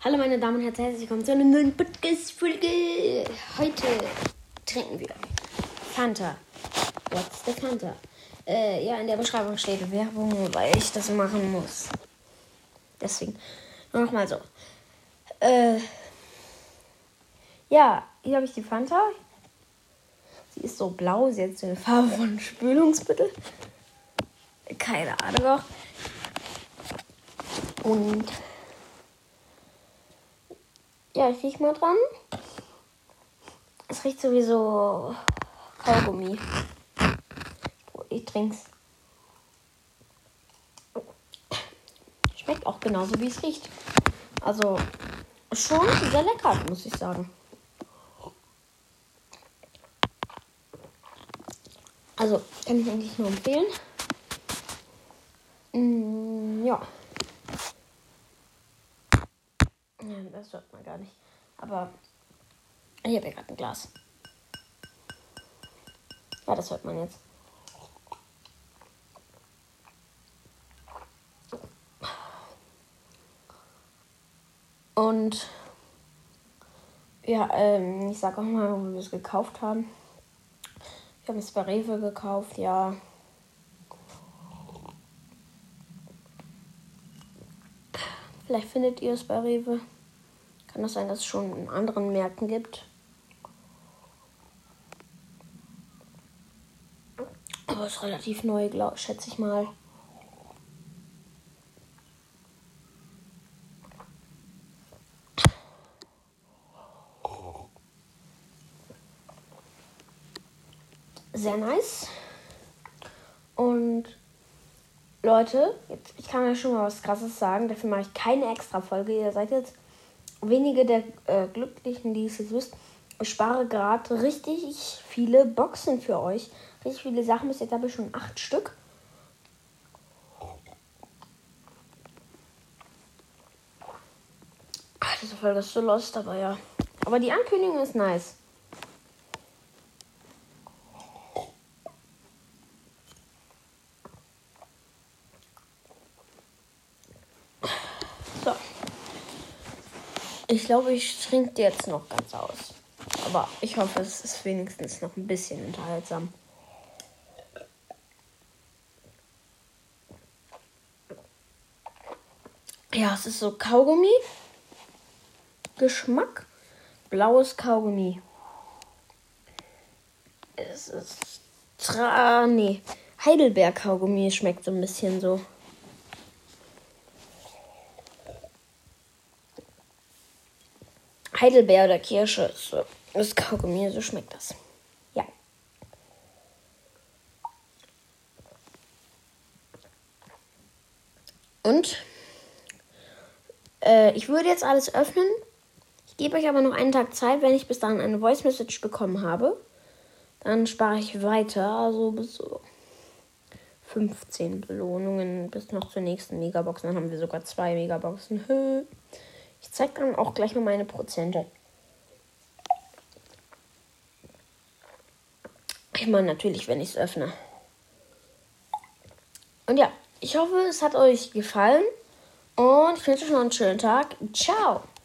Hallo meine Damen und Herren, herzlich willkommen zu einer neuen Podcast-Folge. Heute trinken wir Fanta. What's the Fanta? Äh, ja, in der Beschreibung steht Werbung, weil ich das machen muss. Deswegen, nochmal so. Äh, ja, hier habe ich die Fanta. Sie ist so blau, sie hat so eine Farbe von Spülungsmittel. Keine Ahnung auch. Und ja, ich riech mal dran. Es riecht sowieso Kaugummi. Ich trink's. Schmeckt auch genauso, wie es riecht. Also schon sehr lecker, muss ich sagen. Also kann ich eigentlich nur empfehlen. Mm, ja. Ja, das hört man gar nicht. Aber ich habe ja gerade ein Glas. Ja, das hört man jetzt. Und ja, ähm, ich sag auch mal, wo wir es gekauft haben. Ich habe es bei Rewe gekauft, ja. Vielleicht findet ihr es bei Rewe. Kann das sein, dass es schon in anderen Märkten gibt. Aber es ist relativ neu, glaub, schätze ich mal. Sehr nice. Und Leute, jetzt, ich kann euch schon mal was Krasses sagen. Dafür mache ich keine extra Folge. Ihr seid jetzt wenige der äh, Glücklichen, die es jetzt wisst. Ich spare gerade richtig viele Boxen für euch. Richtig viele Sachen. Bis jetzt habe ich schon acht Stück. Ach, diese Folge ist so lost, aber ja. Aber die Ankündigung ist nice. Ich glaube, ich trinke jetzt noch ganz aus. Aber ich hoffe, es ist wenigstens noch ein bisschen unterhaltsam. Ja, es ist so Kaugummi. Geschmack. Blaues Kaugummi. Es ist. Tra nee. Heidelbeer-Kaugummi schmeckt so ein bisschen so. Heidelbeer oder Kirsche. So, das Kaugummi, so schmeckt das. Ja. Und äh, ich würde jetzt alles öffnen. Ich gebe euch aber noch einen Tag Zeit. Wenn ich bis dahin eine Voice Message bekommen habe, dann spare ich weiter. Also bis so 15 Belohnungen bis noch zur nächsten Megabox. Dann haben wir sogar zwei Megaboxen. Ich zeige dann auch gleich mal meine Prozente. Ich meine natürlich, wenn ich es öffne. Und ja, ich hoffe, es hat euch gefallen. Und ich wünsche euch noch einen schönen Tag. Ciao.